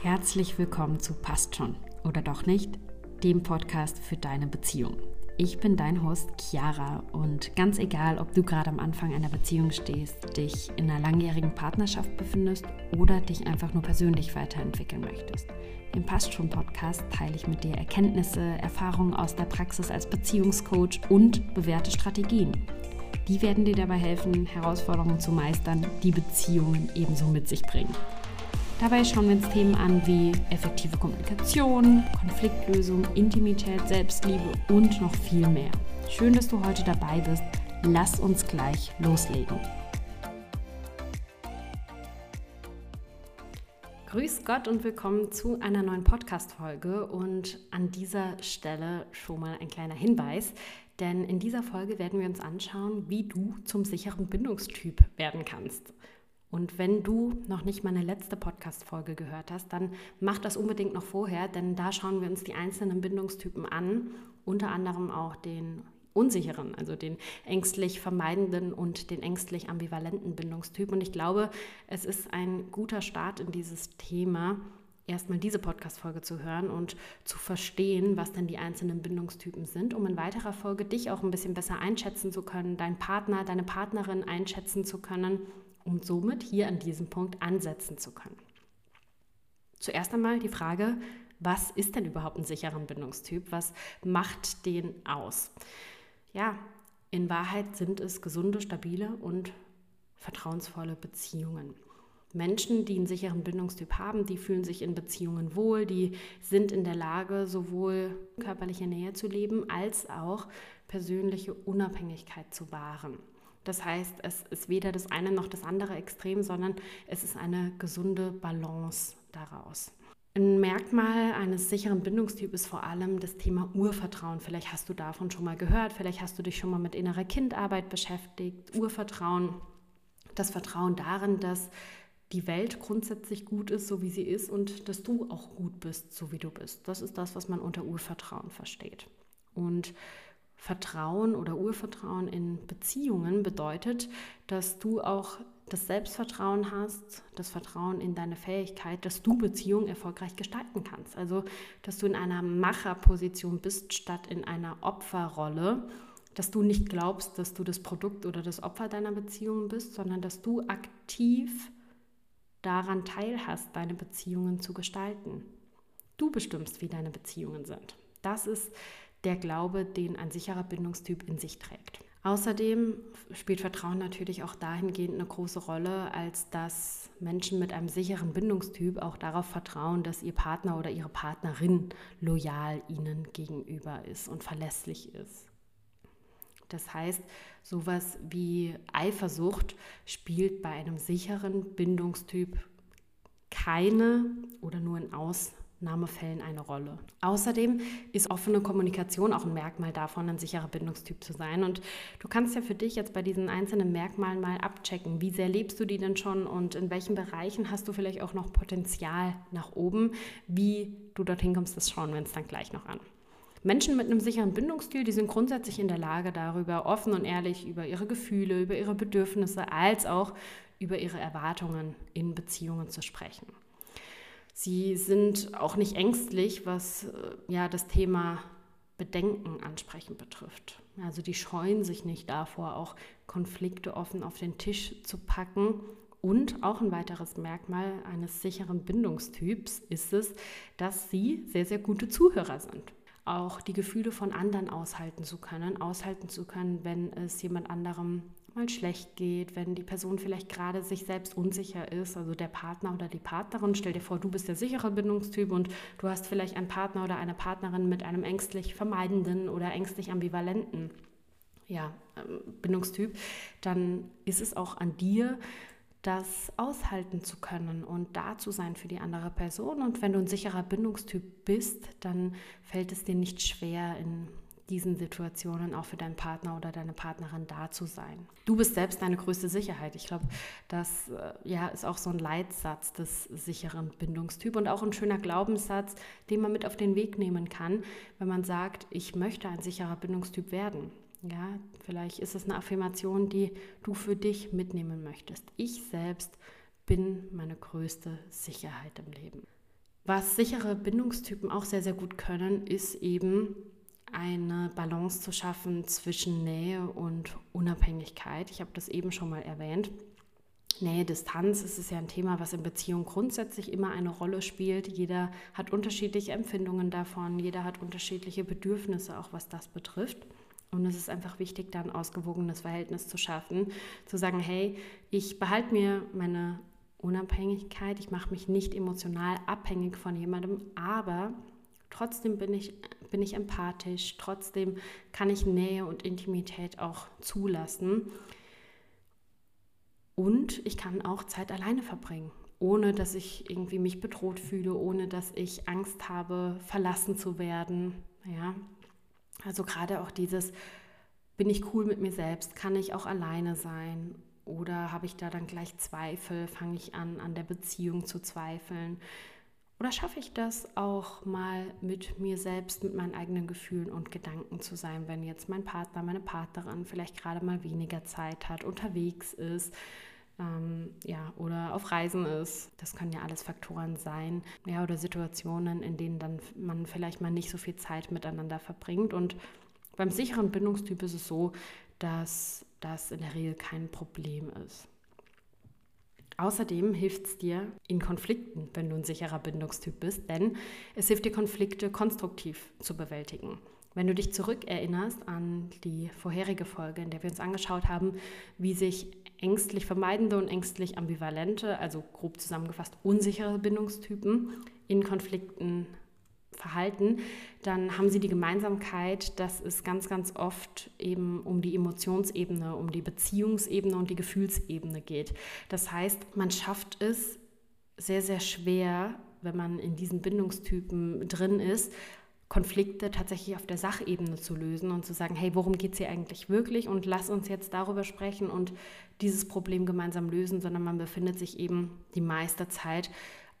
Herzlich willkommen zu Passt schon oder doch nicht, dem Podcast für deine Beziehung. Ich bin dein Host Chiara und ganz egal, ob du gerade am Anfang einer Beziehung stehst, dich in einer langjährigen Partnerschaft befindest oder dich einfach nur persönlich weiterentwickeln möchtest. Im Passt schon Podcast teile ich mit dir Erkenntnisse, Erfahrungen aus der Praxis als Beziehungscoach und bewährte Strategien. Die werden dir dabei helfen, Herausforderungen zu meistern, die Beziehungen ebenso mit sich bringen. Dabei schauen wir uns Themen an wie effektive Kommunikation, Konfliktlösung, Intimität, Selbstliebe und noch viel mehr. Schön, dass du heute dabei bist. Lass uns gleich loslegen. Grüß Gott und willkommen zu einer neuen Podcast-Folge. Und an dieser Stelle schon mal ein kleiner Hinweis, denn in dieser Folge werden wir uns anschauen, wie du zum sicheren Bindungstyp werden kannst. Und wenn du noch nicht meine letzte Podcast-Folge gehört hast, dann mach das unbedingt noch vorher, denn da schauen wir uns die einzelnen Bindungstypen an, unter anderem auch den unsicheren, also den ängstlich vermeidenden und den ängstlich ambivalenten Bindungstyp. Und ich glaube, es ist ein guter Start in dieses Thema, erstmal diese Podcast-Folge zu hören und zu verstehen, was denn die einzelnen Bindungstypen sind, um in weiterer Folge dich auch ein bisschen besser einschätzen zu können, deinen Partner, deine Partnerin einschätzen zu können um somit hier an diesem Punkt ansetzen zu können. Zuerst einmal die Frage, was ist denn überhaupt ein sicherer Bindungstyp? Was macht den aus? Ja, in Wahrheit sind es gesunde, stabile und vertrauensvolle Beziehungen. Menschen, die einen sicheren Bindungstyp haben, die fühlen sich in Beziehungen wohl, die sind in der Lage, sowohl körperliche Nähe zu leben als auch persönliche Unabhängigkeit zu wahren. Das heißt, es ist weder das eine noch das andere Extrem, sondern es ist eine gesunde Balance daraus. Ein Merkmal eines sicheren Bindungstyps ist vor allem das Thema Urvertrauen. Vielleicht hast du davon schon mal gehört, vielleicht hast du dich schon mal mit innerer Kindarbeit beschäftigt. Urvertrauen, das Vertrauen darin, dass die Welt grundsätzlich gut ist, so wie sie ist und dass du auch gut bist, so wie du bist. Das ist das, was man unter Urvertrauen versteht. Und Vertrauen oder Urvertrauen in Beziehungen bedeutet, dass du auch das Selbstvertrauen hast, das Vertrauen in deine Fähigkeit, dass du Beziehungen erfolgreich gestalten kannst. Also, dass du in einer Macherposition bist statt in einer Opferrolle, dass du nicht glaubst, dass du das Produkt oder das Opfer deiner Beziehungen bist, sondern dass du aktiv daran teilhast, deine Beziehungen zu gestalten. Du bestimmst, wie deine Beziehungen sind. Das ist der Glaube, den ein sicherer Bindungstyp in sich trägt. Außerdem spielt Vertrauen natürlich auch dahingehend eine große Rolle, als dass Menschen mit einem sicheren Bindungstyp auch darauf vertrauen, dass ihr Partner oder ihre Partnerin loyal ihnen gegenüber ist und verlässlich ist. Das heißt, sowas wie Eifersucht spielt bei einem sicheren Bindungstyp keine oder nur in Aus Ausnahmefällen eine Rolle. Außerdem ist offene Kommunikation auch ein Merkmal davon, ein sicherer Bindungstyp zu sein. Und du kannst ja für dich jetzt bei diesen einzelnen Merkmalen mal abchecken, wie sehr lebst du die denn schon und in welchen Bereichen hast du vielleicht auch noch Potenzial nach oben. Wie du dorthin kommst, das schauen wir uns dann gleich noch an. Menschen mit einem sicheren Bindungsstil, die sind grundsätzlich in der Lage, darüber offen und ehrlich über ihre Gefühle, über ihre Bedürfnisse als auch über ihre Erwartungen in Beziehungen zu sprechen. Sie sind auch nicht ängstlich, was äh, ja das Thema Bedenken ansprechen betrifft. Also die scheuen sich nicht davor, auch Konflikte offen auf den Tisch zu packen. Und auch ein weiteres Merkmal eines sicheren Bindungstyps ist es, dass sie sehr, sehr gute Zuhörer sind. Auch die Gefühle von anderen aushalten zu können, aushalten zu können, wenn es jemand anderem mal schlecht geht, wenn die Person vielleicht gerade sich selbst unsicher ist, also der Partner oder die Partnerin. Stell dir vor, du bist der sichere Bindungstyp und du hast vielleicht einen Partner oder eine Partnerin mit einem ängstlich vermeidenden oder ängstlich ambivalenten ja, ähm, Bindungstyp, dann ist es auch an dir, das aushalten zu können und da zu sein für die andere Person. Und wenn du ein sicherer Bindungstyp bist, dann fällt es dir nicht schwer, in diesen Situationen auch für deinen Partner oder deine Partnerin da zu sein. Du bist selbst deine größte Sicherheit. Ich glaube, das äh, ja, ist auch so ein Leitsatz des sicheren Bindungstyp und auch ein schöner Glaubenssatz, den man mit auf den Weg nehmen kann, wenn man sagt, ich möchte ein sicherer Bindungstyp werden. Ja, vielleicht ist es eine Affirmation, die du für dich mitnehmen möchtest. Ich selbst bin meine größte Sicherheit im Leben. Was sichere Bindungstypen auch sehr, sehr gut können, ist eben eine Balance zu schaffen zwischen Nähe und Unabhängigkeit. Ich habe das eben schon mal erwähnt. Nähe, Distanz, es ist ja ein Thema, was in Beziehungen grundsätzlich immer eine Rolle spielt. Jeder hat unterschiedliche Empfindungen davon, jeder hat unterschiedliche Bedürfnisse, auch was das betrifft. Und es ist einfach wichtig, da ein ausgewogenes Verhältnis zu schaffen, zu sagen, hey, ich behalte mir meine Unabhängigkeit, ich mache mich nicht emotional abhängig von jemandem, aber trotzdem bin ich, bin ich empathisch, trotzdem kann ich Nähe und Intimität auch zulassen. Und ich kann auch Zeit alleine verbringen, ohne dass ich irgendwie mich bedroht fühle, ohne dass ich Angst habe, verlassen zu werden. Ja, also gerade auch dieses, bin ich cool mit mir selbst, kann ich auch alleine sein? Oder habe ich da dann gleich Zweifel, fange ich an, an der Beziehung zu zweifeln oder schaffe ich das auch mal mit mir selbst, mit meinen eigenen Gefühlen und Gedanken zu sein, wenn jetzt mein Partner, meine Partnerin vielleicht gerade mal weniger Zeit hat, unterwegs ist, ähm, ja, oder auf Reisen ist. Das können ja alles Faktoren sein, ja, oder Situationen, in denen dann man vielleicht mal nicht so viel Zeit miteinander verbringt. Und beim sicheren Bindungstyp ist es so, dass das in der Regel kein Problem ist. Außerdem hilft es dir in Konflikten, wenn du ein sicherer Bindungstyp bist, denn es hilft dir, Konflikte konstruktiv zu bewältigen. Wenn du dich zurückerinnerst an die vorherige Folge, in der wir uns angeschaut haben, wie sich ängstlich vermeidende und ängstlich ambivalente, also grob zusammengefasst unsichere Bindungstypen in Konflikten verhalten, dann haben sie die Gemeinsamkeit, dass es ganz, ganz oft eben um die Emotionsebene, um die Beziehungsebene und die Gefühlsebene geht. Das heißt, man schafft es sehr, sehr schwer, wenn man in diesen Bindungstypen drin ist, Konflikte tatsächlich auf der Sachebene zu lösen und zu sagen, hey, worum geht es hier eigentlich wirklich und lass uns jetzt darüber sprechen und dieses Problem gemeinsam lösen, sondern man befindet sich eben die meiste Zeit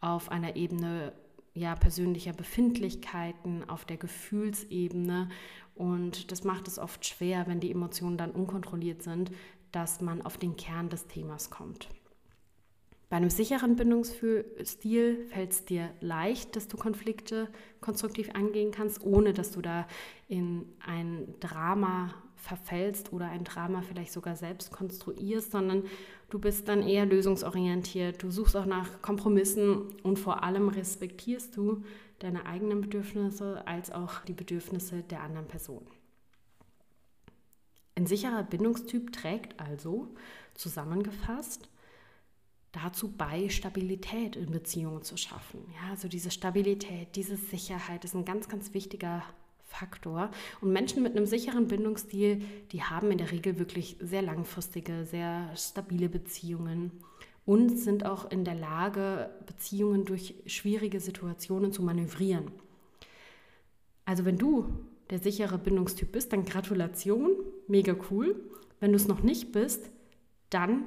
auf einer Ebene ja, persönlicher Befindlichkeiten, auf der Gefühlsebene und das macht es oft schwer, wenn die Emotionen dann unkontrolliert sind, dass man auf den Kern des Themas kommt. Bei einem sicheren Bindungsstil fällt es dir leicht, dass du Konflikte konstruktiv angehen kannst, ohne dass du da in ein Drama verfällst oder ein Drama vielleicht sogar selbst konstruierst, sondern du bist dann eher lösungsorientiert, du suchst auch nach Kompromissen und vor allem respektierst du deine eigenen Bedürfnisse als auch die Bedürfnisse der anderen Person. Ein sicherer Bindungstyp trägt also zusammengefasst dazu bei, Stabilität in Beziehungen zu schaffen. Ja, also diese Stabilität, diese Sicherheit ist ein ganz, ganz wichtiger Faktor. Und Menschen mit einem sicheren Bindungsstil, die haben in der Regel wirklich sehr langfristige, sehr stabile Beziehungen und sind auch in der Lage, Beziehungen durch schwierige Situationen zu manövrieren. Also wenn du der sichere Bindungstyp bist, dann Gratulation, mega cool. Wenn du es noch nicht bist, dann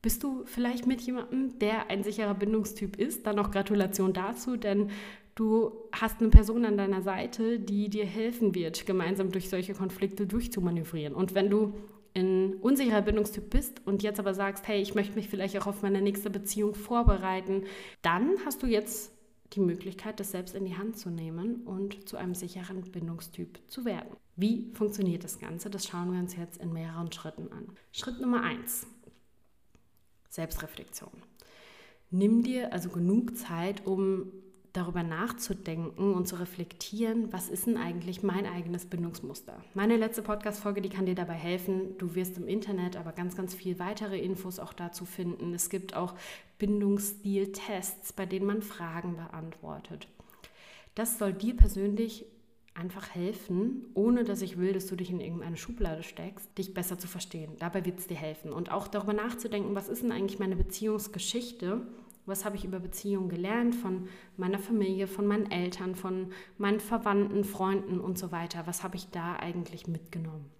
bist du vielleicht mit jemandem, der ein sicherer Bindungstyp ist? Dann noch Gratulation dazu, denn du hast eine Person an deiner Seite, die dir helfen wird, gemeinsam durch solche Konflikte durchzumanövrieren. Und wenn du ein unsicherer Bindungstyp bist und jetzt aber sagst, hey, ich möchte mich vielleicht auch auf meine nächste Beziehung vorbereiten, dann hast du jetzt die Möglichkeit, das selbst in die Hand zu nehmen und zu einem sicheren Bindungstyp zu werden. Wie funktioniert das Ganze? Das schauen wir uns jetzt in mehreren Schritten an. Schritt Nummer eins. Selbstreflexion. Nimm dir also genug Zeit, um darüber nachzudenken und zu reflektieren, was ist denn eigentlich mein eigenes Bindungsmuster. Meine letzte Podcast-Folge, die kann dir dabei helfen. Du wirst im Internet aber ganz, ganz viel weitere Infos auch dazu finden. Es gibt auch Bindungsstil-Tests, bei denen man Fragen beantwortet. Das soll dir persönlich einfach helfen, ohne dass ich will, dass du dich in irgendeine Schublade steckst, dich besser zu verstehen. Dabei wird es dir helfen. Und auch darüber nachzudenken, was ist denn eigentlich meine Beziehungsgeschichte? Was habe ich über Beziehungen gelernt von meiner Familie, von meinen Eltern, von meinen Verwandten, Freunden und so weiter? Was habe ich da eigentlich mitgenommen?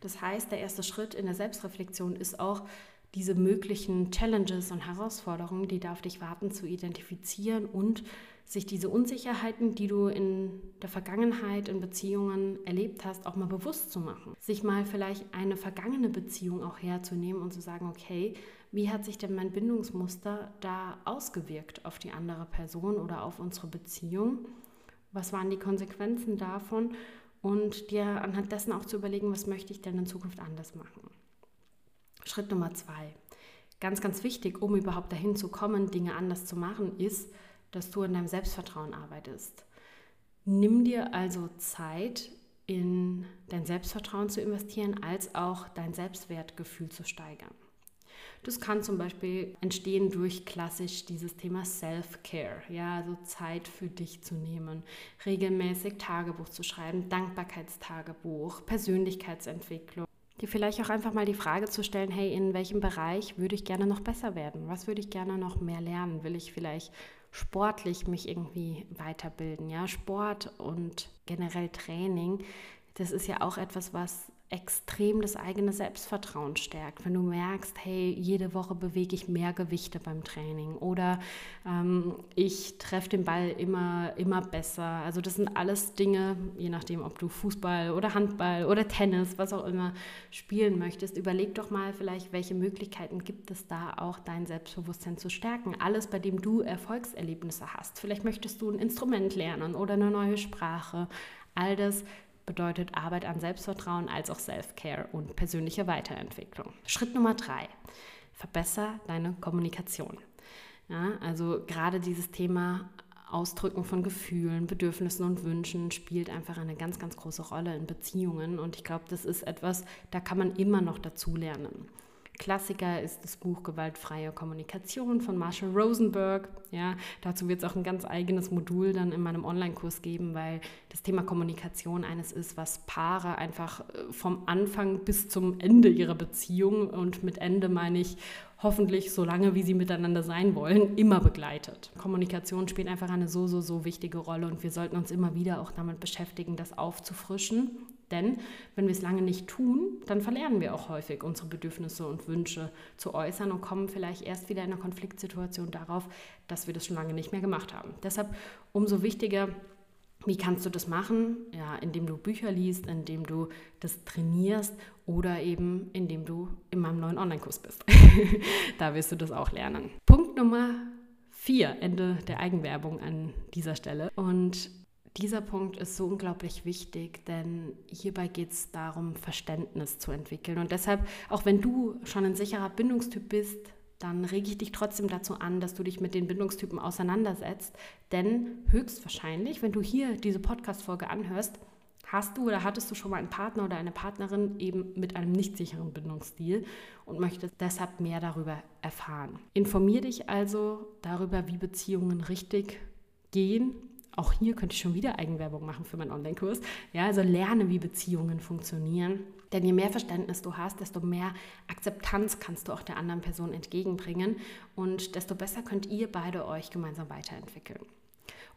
Das heißt, der erste Schritt in der Selbstreflexion ist auch, diese möglichen Challenges und Herausforderungen, die da auf dich warten, zu identifizieren und sich diese Unsicherheiten, die du in der Vergangenheit in Beziehungen erlebt hast, auch mal bewusst zu machen. Sich mal vielleicht eine vergangene Beziehung auch herzunehmen und zu sagen, okay, wie hat sich denn mein Bindungsmuster da ausgewirkt auf die andere Person oder auf unsere Beziehung? Was waren die Konsequenzen davon? Und dir anhand dessen auch zu überlegen, was möchte ich denn in Zukunft anders machen. Schritt Nummer zwei. Ganz, ganz wichtig, um überhaupt dahin zu kommen, Dinge anders zu machen, ist, dass du an deinem Selbstvertrauen arbeitest. Nimm dir also Zeit, in dein Selbstvertrauen zu investieren, als auch dein Selbstwertgefühl zu steigern. Das kann zum Beispiel entstehen durch klassisch dieses Thema Self-Care, ja, also Zeit für dich zu nehmen, regelmäßig Tagebuch zu schreiben, Dankbarkeitstagebuch, Persönlichkeitsentwicklung. Dir vielleicht auch einfach mal die Frage zu stellen, hey, in welchem Bereich würde ich gerne noch besser werden? Was würde ich gerne noch mehr lernen? Will ich vielleicht sportlich mich irgendwie weiterbilden? Ja, Sport und generell Training, das ist ja auch etwas, was extrem das eigene Selbstvertrauen stärkt, wenn du merkst, hey, jede Woche bewege ich mehr Gewichte beim Training oder ähm, ich treffe den Ball immer, immer besser. Also das sind alles Dinge, je nachdem, ob du Fußball oder Handball oder Tennis, was auch immer spielen möchtest, überleg doch mal vielleicht, welche Möglichkeiten gibt es da auch, dein Selbstbewusstsein zu stärken. Alles, bei dem du Erfolgserlebnisse hast. Vielleicht möchtest du ein Instrument lernen oder eine neue Sprache. All das bedeutet Arbeit an Selbstvertrauen als auch Self-Care und persönliche Weiterentwicklung. Schritt Nummer drei, verbessere deine Kommunikation. Ja, also gerade dieses Thema Ausdrücken von Gefühlen, Bedürfnissen und Wünschen spielt einfach eine ganz, ganz große Rolle in Beziehungen. Und ich glaube, das ist etwas, da kann man immer noch dazu lernen. Klassiker ist das Buch Gewaltfreie Kommunikation von Marshall Rosenberg. Ja, dazu wird es auch ein ganz eigenes Modul dann in meinem Online-Kurs geben, weil das Thema Kommunikation eines ist, was Paare einfach äh, vom Anfang bis zum Ende ihrer Beziehung und mit Ende meine ich hoffentlich so lange, wie sie miteinander sein wollen, immer begleitet. Kommunikation spielt einfach eine so, so, so wichtige Rolle und wir sollten uns immer wieder auch damit beschäftigen, das aufzufrischen denn wenn wir es lange nicht tun, dann verlernen wir auch häufig unsere Bedürfnisse und Wünsche zu äußern und kommen vielleicht erst wieder in einer Konfliktsituation darauf, dass wir das schon lange nicht mehr gemacht haben. Deshalb umso wichtiger, wie kannst du das machen? Ja, indem du Bücher liest, indem du das trainierst oder eben indem du in meinem neuen Online-Kurs bist. da wirst du das auch lernen. Punkt Nummer vier, Ende der Eigenwerbung an dieser Stelle. Und dieser Punkt ist so unglaublich wichtig, denn hierbei geht es darum, Verständnis zu entwickeln. Und deshalb, auch wenn du schon ein sicherer Bindungstyp bist, dann rege ich dich trotzdem dazu an, dass du dich mit den Bindungstypen auseinandersetzt. Denn höchstwahrscheinlich, wenn du hier diese Podcast-Folge anhörst, hast du oder hattest du schon mal einen Partner oder eine Partnerin eben mit einem nicht sicheren Bindungsstil und möchtest deshalb mehr darüber erfahren. Informier dich also darüber, wie Beziehungen richtig gehen auch hier könnte ich schon wieder Eigenwerbung machen für meinen Online-Kurs. Ja, also lerne, wie Beziehungen funktionieren. Denn je mehr Verständnis du hast, desto mehr Akzeptanz kannst du auch der anderen Person entgegenbringen und desto besser könnt ihr beide euch gemeinsam weiterentwickeln.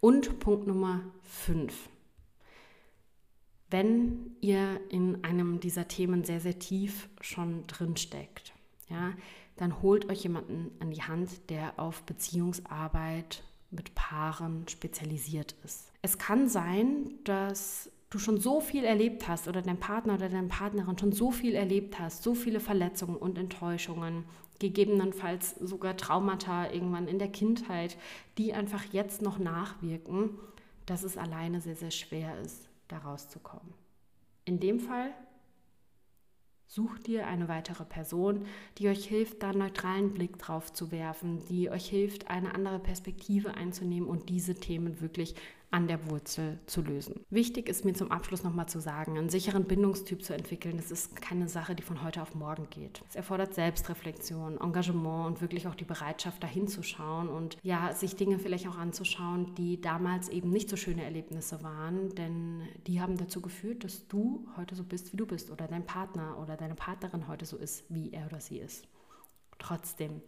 Und Punkt Nummer 5. Wenn ihr in einem dieser Themen sehr, sehr tief schon drin steckt, ja, dann holt euch jemanden an die Hand, der auf Beziehungsarbeit mit Paaren spezialisiert ist. Es kann sein, dass du schon so viel erlebt hast oder dein Partner oder deine Partnerin schon so viel erlebt hast, so viele Verletzungen und Enttäuschungen, gegebenenfalls sogar Traumata irgendwann in der Kindheit, die einfach jetzt noch nachwirken, dass es alleine sehr, sehr schwer ist, da rauszukommen. In dem Fall Sucht dir eine weitere Person, die euch hilft, da einen neutralen Blick drauf zu werfen, die euch hilft, eine andere Perspektive einzunehmen und diese Themen wirklich an der Wurzel zu lösen. Wichtig ist mir zum Abschluss nochmal zu sagen, einen sicheren Bindungstyp zu entwickeln, das ist keine Sache, die von heute auf morgen geht. Es erfordert Selbstreflexion, Engagement und wirklich auch die Bereitschaft, dahin zu schauen und ja, sich Dinge vielleicht auch anzuschauen, die damals eben nicht so schöne Erlebnisse waren, denn die haben dazu geführt, dass du heute so bist, wie du bist oder dein Partner oder deine Partnerin heute so ist, wie er oder sie ist. Trotzdem,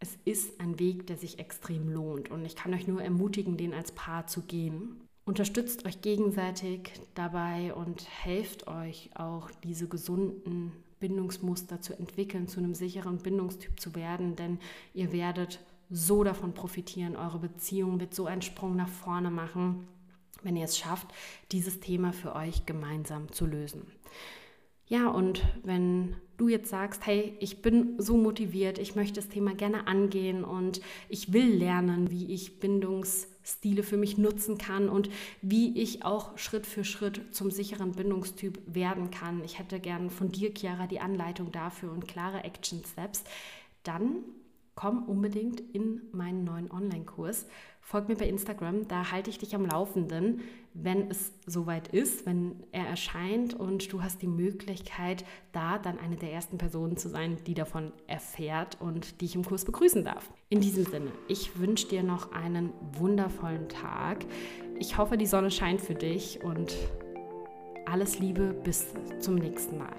es ist ein Weg, der sich extrem lohnt und ich kann euch nur ermutigen, den als Paar zu gehen. Unterstützt euch gegenseitig dabei und helft euch auch diese gesunden Bindungsmuster zu entwickeln, zu einem sicheren Bindungstyp zu werden, denn ihr werdet so davon profitieren. Eure Beziehung wird so einen Sprung nach vorne machen, wenn ihr es schafft, dieses Thema für euch gemeinsam zu lösen. Ja, und wenn du jetzt sagst, hey, ich bin so motiviert, ich möchte das Thema gerne angehen und ich will lernen, wie ich Bindungsstile für mich nutzen kann und wie ich auch Schritt für Schritt zum sicheren Bindungstyp werden kann. Ich hätte gern von dir, Chiara, die Anleitung dafür und klare Action Steps. Dann komm unbedingt in meinen neuen Online-Kurs. Folg mir bei Instagram, da halte ich dich am Laufenden, wenn es soweit ist, wenn er erscheint und du hast die Möglichkeit, da dann eine der ersten Personen zu sein, die davon erfährt und die ich im Kurs begrüßen darf. In diesem Sinne, ich wünsche dir noch einen wundervollen Tag. Ich hoffe, die Sonne scheint für dich und alles Liebe, bis zum nächsten Mal.